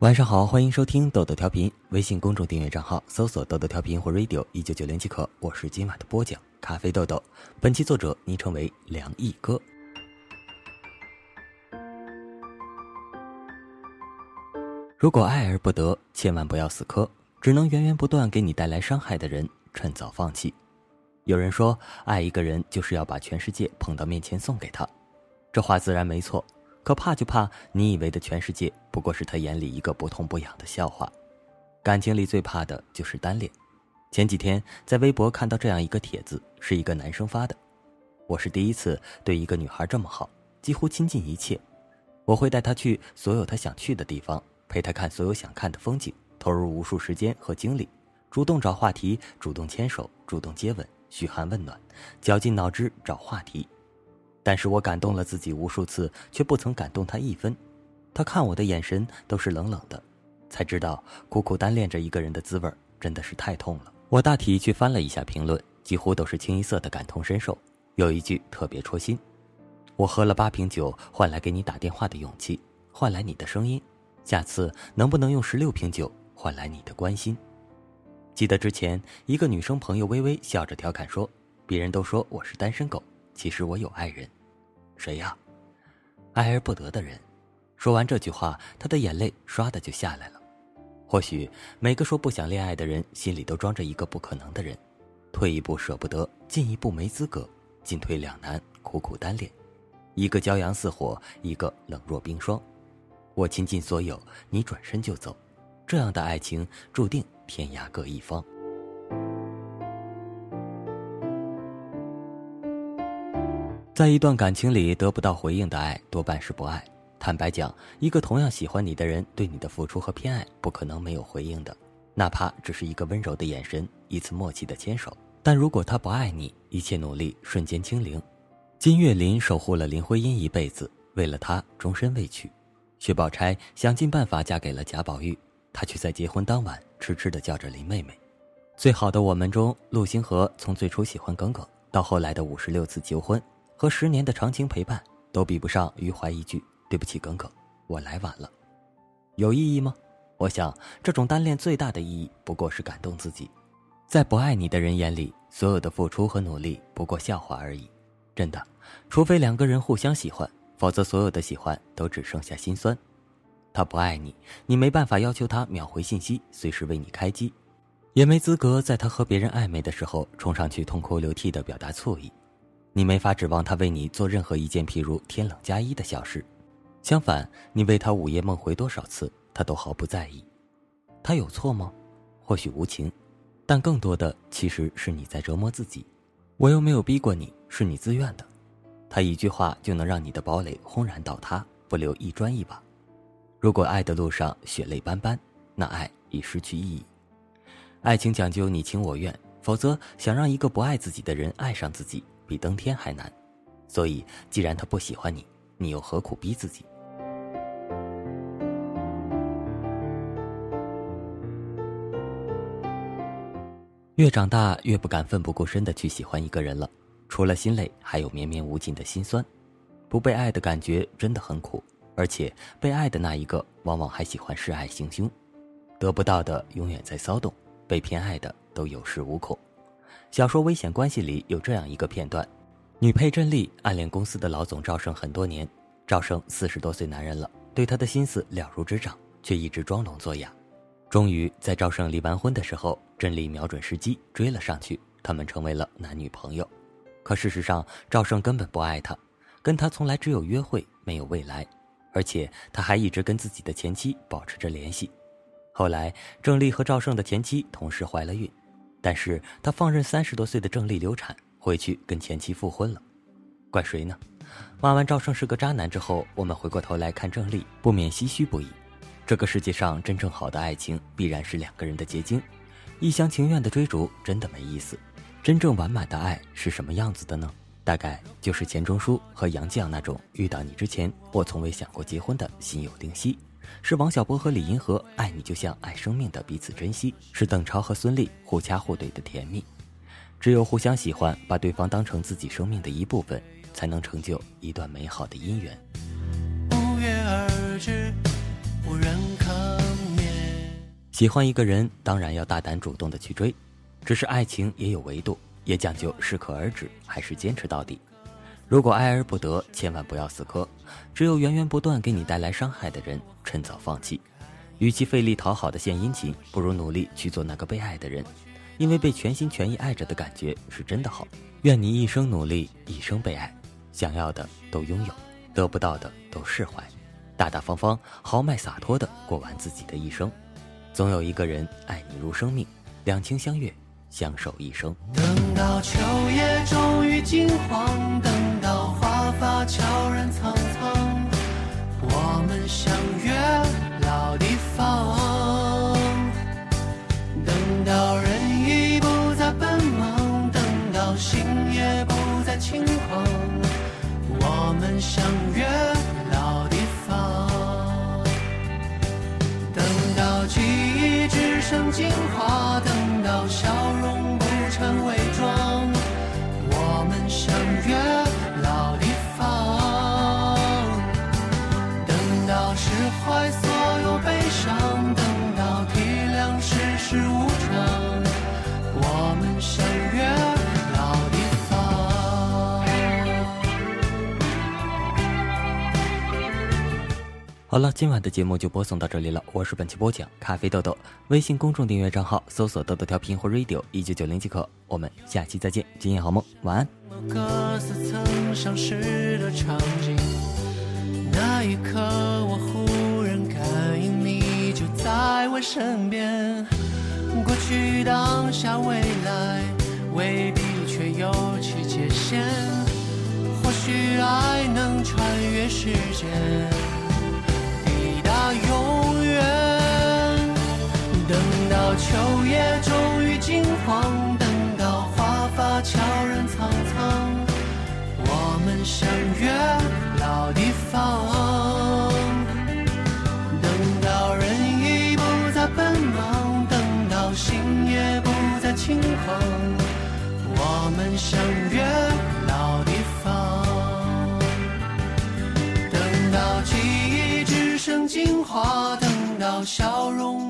晚上好，欢迎收听豆豆调频，微信公众订阅账号搜索“豆豆调频”或 “radio 一九九零”即可。我是今晚的播讲咖啡豆豆，本期作者昵称为梁毅哥。如果爱而不得，千万不要死磕，只能源源不断给你带来伤害的人，趁早放弃。有人说，爱一个人就是要把全世界捧到面前送给他，这话自然没错。可怕就怕你以为的全世界不过是他眼里一个不痛不痒的笑话。感情里最怕的就是单恋。前几天在微博看到这样一个帖子，是一个男生发的：“我是第一次对一个女孩这么好，几乎倾尽一切。我会带她去所有她想去的地方，陪她看所有想看的风景，投入无数时间和精力，主动找话题，主动牵手，主动接吻，嘘寒问暖，绞尽脑汁找话题。”但是我感动了自己无数次，却不曾感动他一分。他看我的眼神都是冷冷的，才知道苦苦单恋着一个人的滋味真的是太痛了。我大体去翻了一下评论，几乎都是清一色的感同身受。有一句特别戳心：“我喝了八瓶酒，换来给你打电话的勇气，换来你的声音。下次能不能用十六瓶酒换来你的关心？”记得之前一个女生朋友微微笑着调侃说：“别人都说我是单身狗，其实我有爱人。”谁呀？爱而不得的人。说完这句话，他的眼泪唰的就下来了。或许每个说不想恋爱的人心里都装着一个不可能的人，退一步舍不得，进一步没资格，进退两难，苦苦单恋。一个骄阳似火，一个冷若冰霜。我倾尽所有，你转身就走，这样的爱情注定天涯各一方。在一段感情里得不到回应的爱，多半是不爱。坦白讲，一个同样喜欢你的人，对你的付出和偏爱，不可能没有回应的，哪怕只是一个温柔的眼神，一次默契的牵手。但如果他不爱你，一切努力瞬间清零。金岳霖守护了林徽因一辈子，为了她终身未娶。薛宝钗想尽办法嫁给了贾宝玉，她却在结婚当晚痴痴地叫着林妹妹。最好的我们中，陆星河从最初喜欢耿耿，到后来的五十六次求婚。和十年的长情陪伴都比不上余淮一句“对不起，耿耿，我来晚了”，有意义吗？我想，这种单恋最大的意义不过是感动自己。在不爱你的人眼里，所有的付出和努力不过笑话而已。真的，除非两个人互相喜欢，否则所有的喜欢都只剩下心酸。他不爱你，你没办法要求他秒回信息，随时为你开机，也没资格在他和别人暧昧的时候冲上去痛哭流涕的表达醋意。你没法指望他为你做任何一件譬如天冷加衣的小事，相反，你为他午夜梦回多少次，他都毫不在意。他有错吗？或许无情，但更多的其实是你在折磨自己。我又没有逼过你，是你自愿的。他一句话就能让你的堡垒轰然倒塌，不留一砖一瓦。如果爱的路上血泪斑斑，那爱已失去意义。爱情讲究你情我愿，否则想让一个不爱自己的人爱上自己。比登天还难，所以既然他不喜欢你，你又何苦逼自己？越长大越不敢奋不顾身的去喜欢一个人了，除了心累，还有绵绵无尽的心酸。不被爱的感觉真的很苦，而且被爱的那一个往往还喜欢示爱行凶，得不到的永远在骚动，被偏爱的都有恃无恐。小说《危险关系》里有这样一个片段：女配郑丽暗恋公司的老总赵胜很多年，赵胜四十多岁男人了，对她的心思了如指掌，却一直装聋作哑。终于在赵胜离完婚的时候，郑丽瞄准时机追了上去，他们成为了男女朋友。可事实上，赵胜根本不爱她，跟她从来只有约会，没有未来，而且他还一直跟自己的前妻保持着联系。后来，郑丽和赵胜的前妻同时怀了孕。但是他放任三十多岁的郑丽流产，回去跟前妻复婚了，怪谁呢？骂完赵胜是个渣男之后，我们回过头来看郑丽，不免唏嘘不已。这个世界上真正好的爱情，必然是两个人的结晶，一厢情愿的追逐真的没意思。真正完满的爱是什么样子的呢？大概就是钱钟书和杨绛那种遇到你之前，我从未想过结婚的心有灵犀。是王小波和李银河爱你就像爱生命的彼此珍惜，是邓超和孙俪互掐互怼的甜蜜。只有互相喜欢，把对方当成自己生命的一部分，才能成就一段美好的姻缘。不约而至，无人可。喜欢一个人，当然要大胆主动的去追，只是爱情也有维度，也讲究适可而止，还是坚持到底。如果爱而不得，千万不要死磕。只有源源不断给你带来伤害的人，趁早放弃。与其费力讨好的献殷勤，不如努力去做那个被爱的人，因为被全心全意爱着的感觉是真的好。愿你一生努力，一生被爱，想要的都拥有，得不到的都释怀，大大方方、豪迈洒脱的过完自己的一生。总有一个人爱你如生命，两情相悦，相守一生。等到秋叶终于金黄，等发悄然苍苍，我们相约老地方。等到人已不再奔忙，等到心也不再轻狂，我们相约老地方。等到记忆只剩精华，好了，今晚的节目就播送到这里了。我是本期播讲咖啡豆豆，微信公众订阅账号搜索“豆豆调频”或 “radio 一九九零”即可。我们下期再见，今夜好梦，晚安。某个似曾相识的场景，那一刻我忽然感应你就在我身边。过去、当下、未来，未必却有其界限。或许爱能穿越时间，相约老地方。等到人已不再奔忙，等到心也不再轻狂，我们相约老地方。等到记忆只剩精华，等到笑容